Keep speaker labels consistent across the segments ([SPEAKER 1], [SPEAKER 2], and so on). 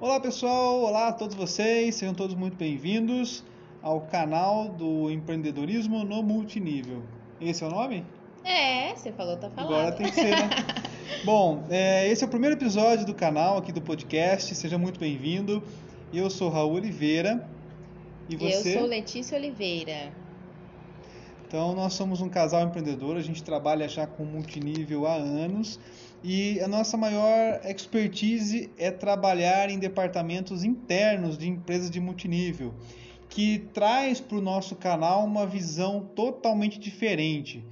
[SPEAKER 1] Olá pessoal, olá a todos vocês, sejam todos muito bem-vindos ao canal do empreendedorismo no multinível. Esse é o nome?
[SPEAKER 2] É, você falou, tá falando.
[SPEAKER 1] Agora tem que ser, né? Bom, é, esse é o primeiro episódio do canal aqui do podcast, seja muito bem-vindo. Eu sou Raul Oliveira e você?
[SPEAKER 2] Eu sou Letícia Oliveira.
[SPEAKER 1] Então, nós somos um casal empreendedor, a gente trabalha já com multinível há anos e a nossa maior expertise é trabalhar em departamentos internos de empresas de multinível, que traz para o nosso canal uma visão totalmente diferente.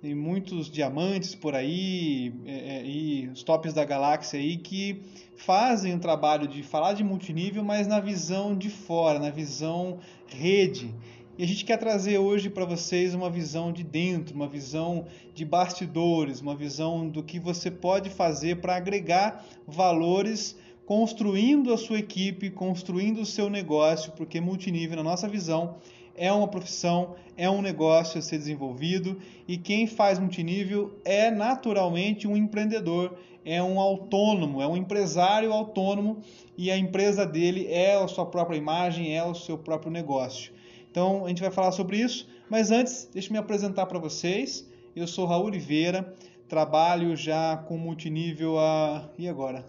[SPEAKER 1] Tem muitos diamantes por aí é, é, e os tops da galáxia aí que fazem o trabalho de falar de multinível, mas na visão de fora, na visão rede. E a gente quer trazer hoje para vocês uma visão de dentro, uma visão de bastidores, uma visão do que você pode fazer para agregar valores construindo a sua equipe, construindo o seu negócio, porque multinível, na nossa visão, é uma profissão, é um negócio a ser desenvolvido e quem faz multinível é naturalmente um empreendedor, é um autônomo, é um empresário autônomo e a empresa dele é a sua própria imagem, é o seu próprio negócio. Então a gente vai falar sobre isso, mas antes, deixe me apresentar para vocês. Eu sou Raul Oliveira, trabalho já com multinível há. E agora?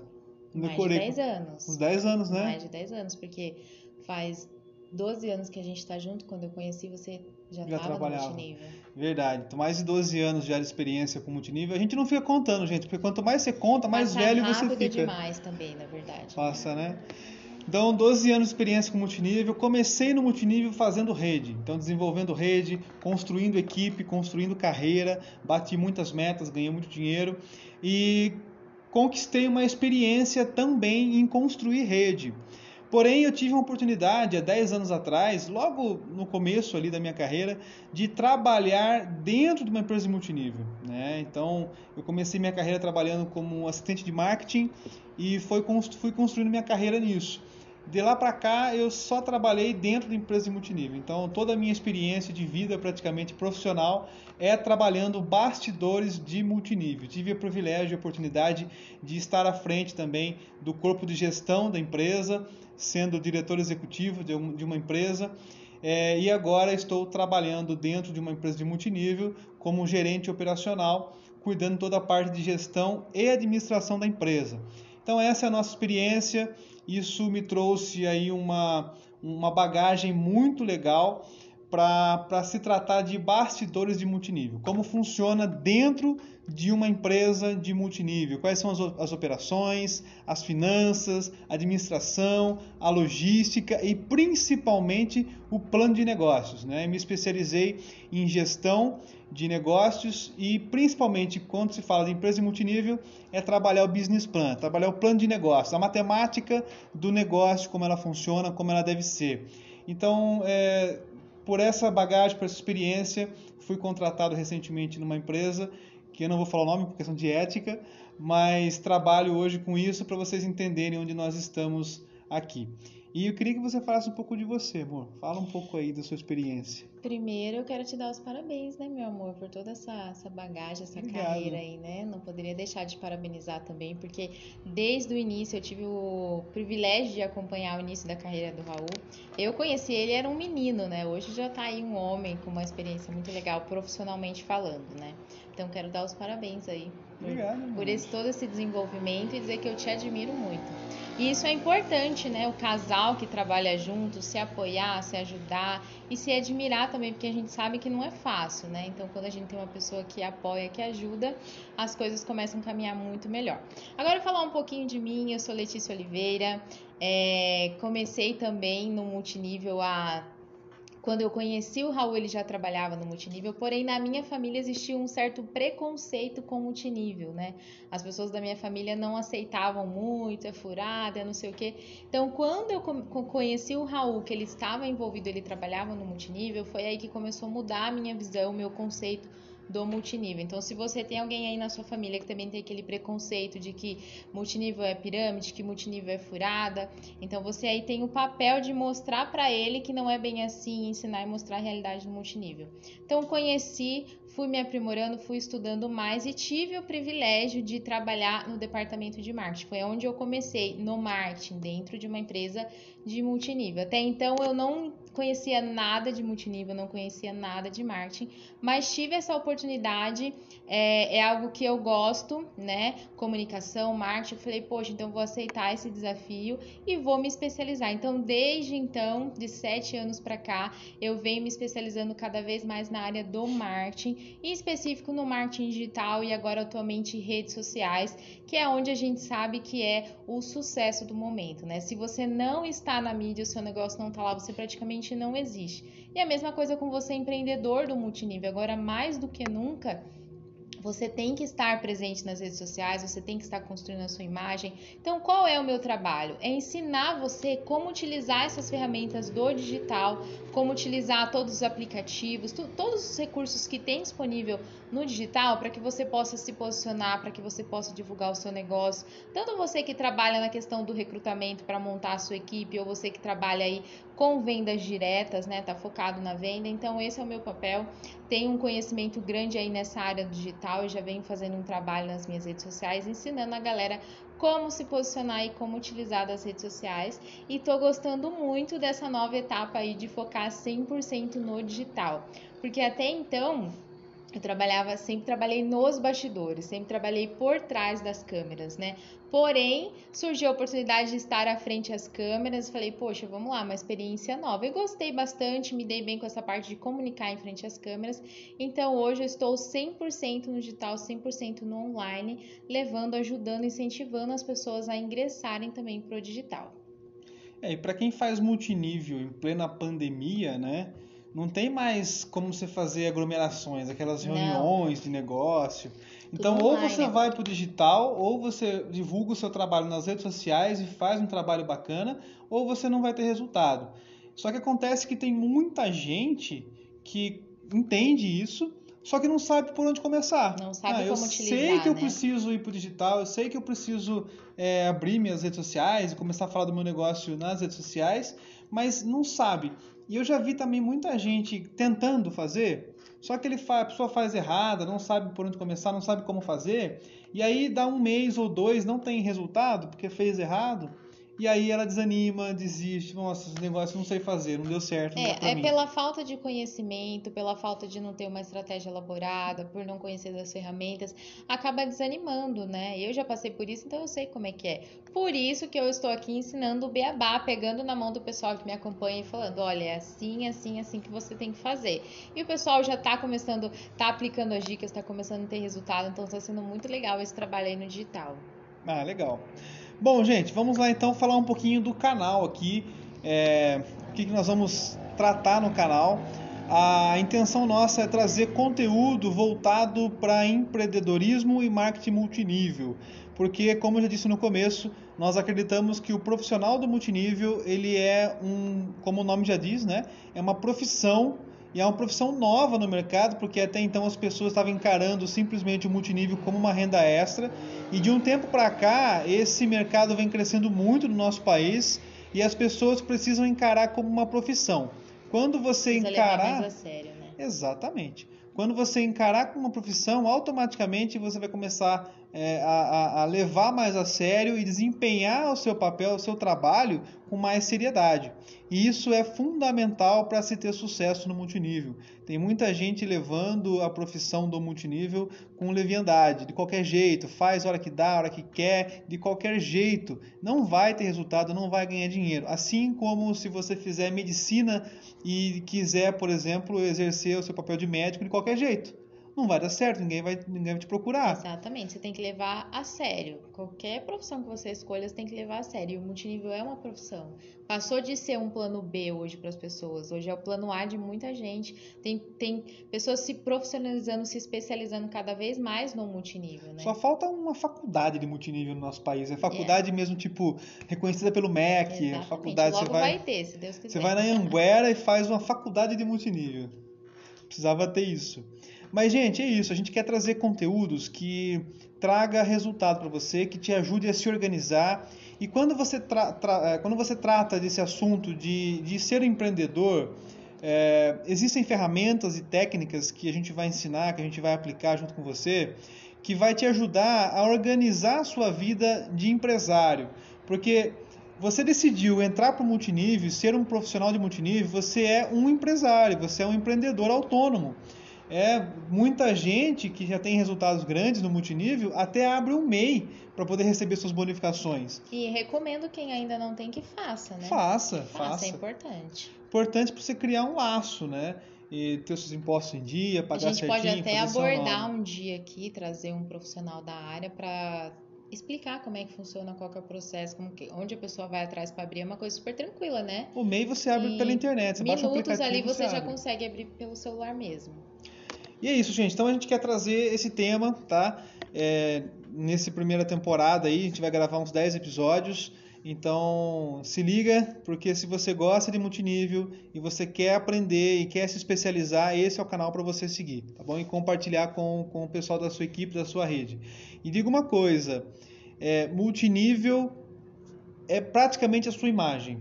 [SPEAKER 2] Mais de 10 anos.
[SPEAKER 1] Uns 10 anos, né?
[SPEAKER 2] Mais de 10 anos, porque faz 12 anos que a gente está junto. Quando eu conheci você, já estava no multinível.
[SPEAKER 1] Verdade. Então, mais de 12 anos já de experiência com multinível. A gente não fica contando, gente, porque quanto mais você conta, mais
[SPEAKER 2] Passa
[SPEAKER 1] velho você
[SPEAKER 2] rápido
[SPEAKER 1] fica.
[SPEAKER 2] demais também, na verdade.
[SPEAKER 1] Passa, né? Então, 12 anos de experiência com multinível. Comecei no multinível fazendo rede. Então, desenvolvendo rede, construindo equipe, construindo carreira. Bati muitas metas, ganhei muito dinheiro. E conquistei uma experiência também em construir rede. Porém, eu tive uma oportunidade há 10 anos atrás, logo no começo ali da minha carreira, de trabalhar dentro de uma empresa multinível. Né? Então, eu comecei minha carreira trabalhando como assistente de marketing e foi, fui construindo minha carreira nisso. De lá para cá, eu só trabalhei dentro de empresa de multinível. Então, toda a minha experiência de vida praticamente profissional é trabalhando bastidores de multinível. Tive o privilégio e a oportunidade de estar à frente também do corpo de gestão da empresa, sendo diretor executivo de uma empresa. É, e agora estou trabalhando dentro de uma empresa de multinível como gerente operacional, cuidando toda a parte de gestão e administração da empresa. Então essa é a nossa experiência. Isso me trouxe aí uma, uma bagagem muito legal para se tratar de bastidores de multinível. Como funciona dentro de uma empresa de multinível? Quais são as, as operações, as finanças, a administração, a logística e principalmente o plano de negócios. Né? Me especializei em gestão de negócios e principalmente quando se fala de empresa multinível é trabalhar o business plan, trabalhar o plano de negócio, a matemática do negócio, como ela funciona, como ela deve ser. Então, é, por essa bagagem, por essa experiência, fui contratado recentemente numa empresa que eu não vou falar o nome por questão de ética, mas trabalho hoje com isso para vocês entenderem onde nós estamos aqui. E eu queria que você falasse um pouco de você, amor. Fala um pouco aí da sua experiência.
[SPEAKER 2] Primeiro, eu quero te dar os parabéns, né, meu amor, por toda essa, essa bagagem, essa Obrigado. carreira aí, né? Não poderia deixar de parabenizar também, porque desde o início eu tive o privilégio de acompanhar o início da carreira do Raul. Eu conheci ele, era um menino, né? Hoje já tá aí um homem com uma experiência muito legal, profissionalmente falando, né? Então, quero dar os parabéns aí por,
[SPEAKER 1] Obrigado,
[SPEAKER 2] por esse, todo esse desenvolvimento e dizer que eu te admiro muito. E isso é importante, né? O casal que trabalha junto, se apoiar, se ajudar e se admirar também, porque a gente sabe que não é fácil, né? Então, quando a gente tem uma pessoa que apoia, que ajuda, as coisas começam a caminhar muito melhor. Agora, falar um pouquinho de mim, eu sou Letícia Oliveira, é, comecei também no multinível há quando eu conheci o Raul, ele já trabalhava no multinível, porém na minha família existia um certo preconceito com multinível, né? As pessoas da minha família não aceitavam muito, é furada, é não sei o quê. Então, quando eu conheci o Raul, que ele estava envolvido, ele trabalhava no multinível, foi aí que começou a mudar a minha visão, o meu conceito do multinível. Então, se você tem alguém aí na sua família que também tem aquele preconceito de que multinível é pirâmide, que multinível é furada, então você aí tem o papel de mostrar para ele que não é bem assim, ensinar e mostrar a realidade do multinível. Então, conheci, fui me aprimorando, fui estudando mais e tive o privilégio de trabalhar no departamento de marketing. Foi onde eu comecei no marketing, dentro de uma empresa de multinível. Até então eu não conhecia nada de multinível, não conhecia nada de marketing, mas tive essa oportunidade, é, é algo que eu gosto, né? Comunicação, marketing. Eu falei, poxa, então vou aceitar esse desafio e vou me especializar. Então, desde então, de sete anos para cá, eu venho me especializando cada vez mais na área do marketing, em específico no marketing digital e agora atualmente redes sociais, que é onde a gente sabe que é o sucesso do momento, né? Se você não está na mídia, o seu negócio não está lá, você praticamente não existe. E a mesma coisa com você empreendedor do multinível. Agora, mais do que nunca, você tem que estar presente nas redes sociais, você tem que estar construindo a sua imagem. Então, qual é o meu trabalho? É ensinar você como utilizar essas ferramentas do digital, como utilizar todos os aplicativos, todos os recursos que tem disponível no digital para que você possa se posicionar, para que você possa divulgar o seu negócio. Tanto você que trabalha na questão do recrutamento para montar a sua equipe, ou você que trabalha aí com vendas diretas, né? Tá focado na venda. Então, esse é o meu papel. Tenho um conhecimento grande aí nessa área digital e já venho fazendo um trabalho nas minhas redes sociais, ensinando a galera como se posicionar e como utilizar as redes sociais. E tô gostando muito dessa nova etapa aí de focar 100% no digital. Porque até então, eu trabalhava, sempre trabalhei nos bastidores, sempre trabalhei por trás das câmeras, né? Porém, surgiu a oportunidade de estar à frente das câmeras, falei, poxa, vamos lá, uma experiência nova. E gostei bastante, me dei bem com essa parte de comunicar em frente às câmeras. Então, hoje eu estou 100% no digital, 100% no online, levando, ajudando, incentivando as pessoas a ingressarem também para o digital.
[SPEAKER 1] É, e para quem faz multinível em plena pandemia, né? Não tem mais como você fazer aglomerações, aquelas reuniões não. de negócio. Então, ou você vai para o digital, ou você divulga o seu trabalho nas redes sociais e faz um trabalho bacana, ou você não vai ter resultado. Só que acontece que tem muita gente que entende isso, só que não sabe por onde começar.
[SPEAKER 2] Não sabe ah, como utilizar.
[SPEAKER 1] Eu sei que eu
[SPEAKER 2] né?
[SPEAKER 1] preciso ir para o digital, eu sei que eu preciso é, abrir minhas redes sociais e começar a falar do meu negócio nas redes sociais, mas não sabe. E eu já vi também muita gente tentando fazer, só que ele a pessoa faz errada, não sabe por onde começar, não sabe como fazer, e aí dá um mês ou dois, não tem resultado porque fez errado. E aí ela desanima, desiste, nossa, esse negócio não sei fazer, não deu certo. Não
[SPEAKER 2] é, é pela falta de conhecimento, pela falta de não ter uma estratégia elaborada, por não conhecer das ferramentas, acaba desanimando, né? Eu já passei por isso, então eu sei como é que é. Por isso que eu estou aqui ensinando o beabá, pegando na mão do pessoal que me acompanha e falando, olha, é assim, assim, assim que você tem que fazer. E o pessoal já está começando, está aplicando as dicas, está começando a ter resultado, então está sendo muito legal esse trabalho aí no digital.
[SPEAKER 1] Ah, legal. Bom, gente, vamos lá então falar um pouquinho do canal aqui. É, o que, nós vamos tratar no canal. A intenção nossa é trazer conteúdo voltado para empreendedorismo e marketing multinível, porque, como eu já disse no começo, nós acreditamos que o profissional do multinível ele é um, como o nome já diz, né, é uma profissão e é uma profissão nova no mercado, porque até então as pessoas estavam encarando simplesmente o multinível como uma renda extra. E de um tempo para cá, esse mercado vem crescendo muito no nosso país e as pessoas precisam encarar como uma profissão. Quando você
[SPEAKER 2] Precisa
[SPEAKER 1] encarar.
[SPEAKER 2] Mais a sério, né?
[SPEAKER 1] Exatamente. Quando você encarar como uma profissão, automaticamente você vai começar é, a, a, levar mais a sério e desempenhar o seu papel, o seu trabalho com mais seriedade. E isso é fundamental para se ter sucesso no multinível. Tem muita gente levando a profissão do multinível com leviandade, de qualquer jeito, faz hora que dá, hora que quer, de qualquer jeito. Não vai ter resultado, não vai ganhar dinheiro. Assim como se você fizer medicina e quiser, por exemplo, exercer o seu papel de médico de qualquer jeito não vai dar certo, ninguém vai, ninguém vai te procurar.
[SPEAKER 2] Exatamente, você tem que levar a sério. Qualquer profissão que você escolha, você tem que levar a sério. E o multinível é uma profissão. Passou de ser um plano B hoje para as pessoas, hoje é o plano A de muita gente. Tem, tem pessoas se profissionalizando, se especializando cada vez mais no multinível, né?
[SPEAKER 1] Só falta uma faculdade de multinível no nosso país. É faculdade é. mesmo, tipo, reconhecida pelo MEC.
[SPEAKER 2] Exatamente.
[SPEAKER 1] Faculdade,
[SPEAKER 2] Logo
[SPEAKER 1] você vai,
[SPEAKER 2] vai ter, se Deus quiser.
[SPEAKER 1] Você vai na Anguera e faz uma faculdade de multinível. Precisava ter isso. Mas, gente, é isso. A gente quer trazer conteúdos que traga resultado para você, que te ajude a se organizar. E quando você, tra tra é, quando você trata desse assunto de, de ser empreendedor, é, existem ferramentas e técnicas que a gente vai ensinar, que a gente vai aplicar junto com você, que vai te ajudar a organizar a sua vida de empresário. Porque você decidiu entrar para o multinível, ser um profissional de multinível, você é um empresário, você é um empreendedor autônomo. É muita gente que já tem resultados grandes no multinível até abre um MEI para poder receber suas bonificações.
[SPEAKER 2] E recomendo quem ainda não tem que faça, né?
[SPEAKER 1] Faça,
[SPEAKER 2] faça.
[SPEAKER 1] faça.
[SPEAKER 2] é importante.
[SPEAKER 1] Importante para você criar um laço, né? E ter seus impostos em dia, pagar
[SPEAKER 2] certinho. A gente
[SPEAKER 1] certinho,
[SPEAKER 2] pode até abordar um dia aqui, trazer um profissional da área para explicar como é que funciona, qual que é o processo, que, onde a pessoa vai atrás para abrir, é uma coisa super tranquila, né?
[SPEAKER 1] O MEI você abre e pela internet, você
[SPEAKER 2] minutos
[SPEAKER 1] baixa o aplicativo,
[SPEAKER 2] ali você,
[SPEAKER 1] você
[SPEAKER 2] já consegue abrir pelo celular mesmo.
[SPEAKER 1] E é isso, gente. Então a gente quer trazer esse tema, tá? É, nesse primeira temporada aí, a gente vai gravar uns 10 episódios. Então se liga, porque se você gosta de multinível e você quer aprender e quer se especializar, esse é o canal para você seguir, tá bom? E compartilhar com, com o pessoal da sua equipe, da sua rede. E diga uma coisa, é, multinível é praticamente a sua imagem,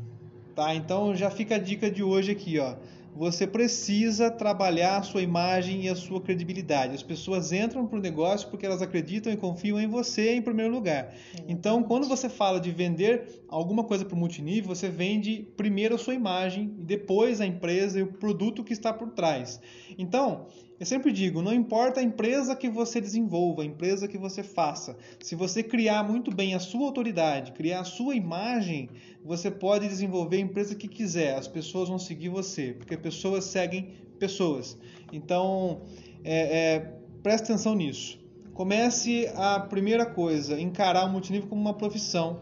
[SPEAKER 1] tá? Então já fica a dica de hoje aqui, ó você precisa trabalhar a sua imagem e a sua credibilidade. As pessoas entram para o negócio porque elas acreditam e confiam em você em primeiro lugar. Então, quando você fala de vender alguma coisa para o multinível, você vende primeiro a sua imagem e depois a empresa e o produto que está por trás. Então, eu sempre digo, não importa a empresa que você desenvolva, a empresa que você faça, se você criar muito bem a sua autoridade, criar a sua imagem, você pode desenvolver a empresa que quiser, as pessoas vão seguir você, porque pessoas seguem pessoas. Então, é, é, preste atenção nisso. Comece a primeira coisa, encarar o multinível como uma profissão.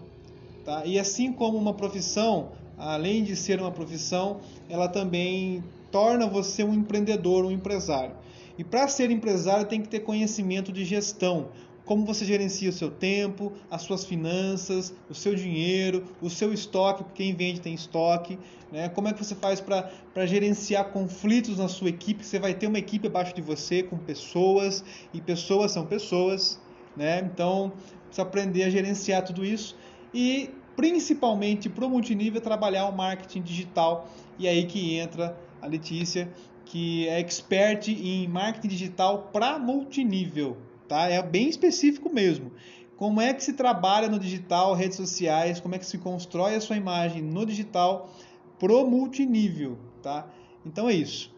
[SPEAKER 1] Tá? E assim como uma profissão, além de ser uma profissão, ela também torna você um empreendedor, um empresário. E para ser empresário tem que ter conhecimento de gestão, como você gerencia o seu tempo, as suas finanças, o seu dinheiro, o seu estoque, porque quem vende tem estoque, né? como é que você faz para gerenciar conflitos na sua equipe, você vai ter uma equipe abaixo de você com pessoas, e pessoas são pessoas, né? então precisa aprender a gerenciar tudo isso, e principalmente para o multinível trabalhar o marketing digital, e aí que entra a Letícia, que é expert em marketing digital para multinível, tá? É bem específico mesmo. Como é que se trabalha no digital, redes sociais, como é que se constrói a sua imagem no digital pro multinível, tá? Então é isso.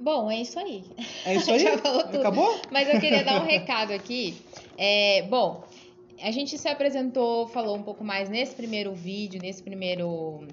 [SPEAKER 2] Bom, é isso aí.
[SPEAKER 1] É isso aí? Acabou?
[SPEAKER 2] Mas eu queria dar um recado aqui. É, bom, a gente se apresentou, falou um pouco mais nesse primeiro vídeo, nesse primeiro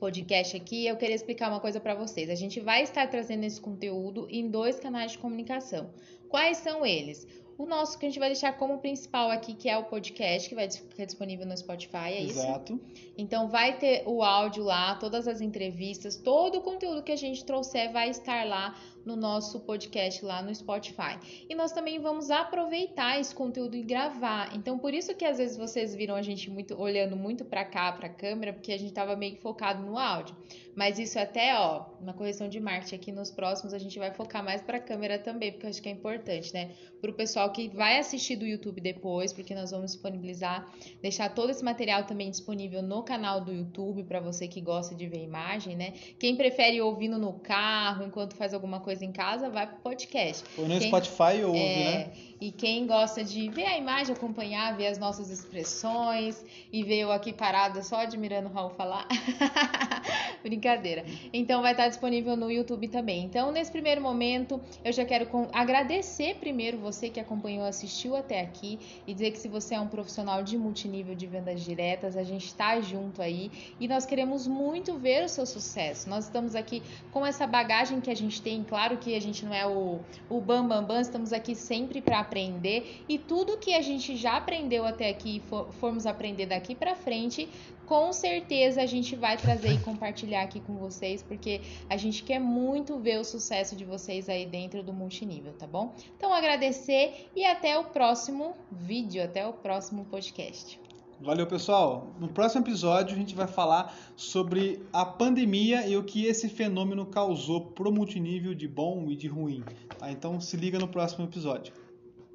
[SPEAKER 2] podcast aqui, eu queria explicar uma coisa para vocês. A gente vai estar trazendo esse conteúdo em dois canais de comunicação. Quais são eles? O nosso que a gente vai deixar como principal aqui, que é o podcast, que vai ficar disponível no Spotify, é isso?
[SPEAKER 1] Exato.
[SPEAKER 2] Então vai ter o áudio lá, todas as entrevistas, todo o conteúdo que a gente trouxer vai estar lá no nosso podcast lá no Spotify. E nós também vamos aproveitar esse conteúdo e gravar. Então por isso que às vezes vocês viram a gente muito olhando muito para cá, para a câmera, porque a gente tava meio que focado no áudio. Mas isso até, ó, uma correção de marketing aqui nos próximos a gente vai focar mais para a câmera também, porque eu acho que é importante, né? Para o pessoal que vai assistir do YouTube depois, porque nós vamos disponibilizar, deixar todo esse material também disponível no canal do YouTube para você que gosta de ver imagem, né? Quem prefere ouvindo no carro, enquanto faz alguma coisa em casa, vai pro podcast.
[SPEAKER 1] Ou no
[SPEAKER 2] Quem-
[SPEAKER 1] Spotify ouve,
[SPEAKER 2] é,
[SPEAKER 1] né?
[SPEAKER 2] E quem gosta de ver a imagem, acompanhar, ver as nossas expressões e ver eu aqui parada só admirando o Raul falar. Brincadeira. Então vai estar disponível no YouTube também. Então, nesse primeiro momento, eu já quero agradecer primeiro você que acompanhou, assistiu até aqui e dizer que se você é um profissional de multinível de vendas diretas, a gente está junto aí e nós queremos muito ver o seu sucesso. Nós estamos aqui com essa bagagem que a gente tem, claro que a gente não é o, o bam bam bam, estamos aqui sempre para aprender e tudo que a gente já aprendeu até aqui e for, formos aprender daqui para frente, com certeza a gente vai trazer e compartilhar aqui com vocês, porque a gente quer muito ver o sucesso de vocês aí dentro do multinível, tá bom? Então agradecer e até o próximo vídeo, até o próximo podcast.
[SPEAKER 1] Valeu, pessoal. No próximo episódio a gente vai falar sobre a pandemia e o que esse fenômeno causou pro multinível de bom e de ruim. Tá? Então se liga no próximo episódio.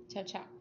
[SPEAKER 2] Tchau, tchau.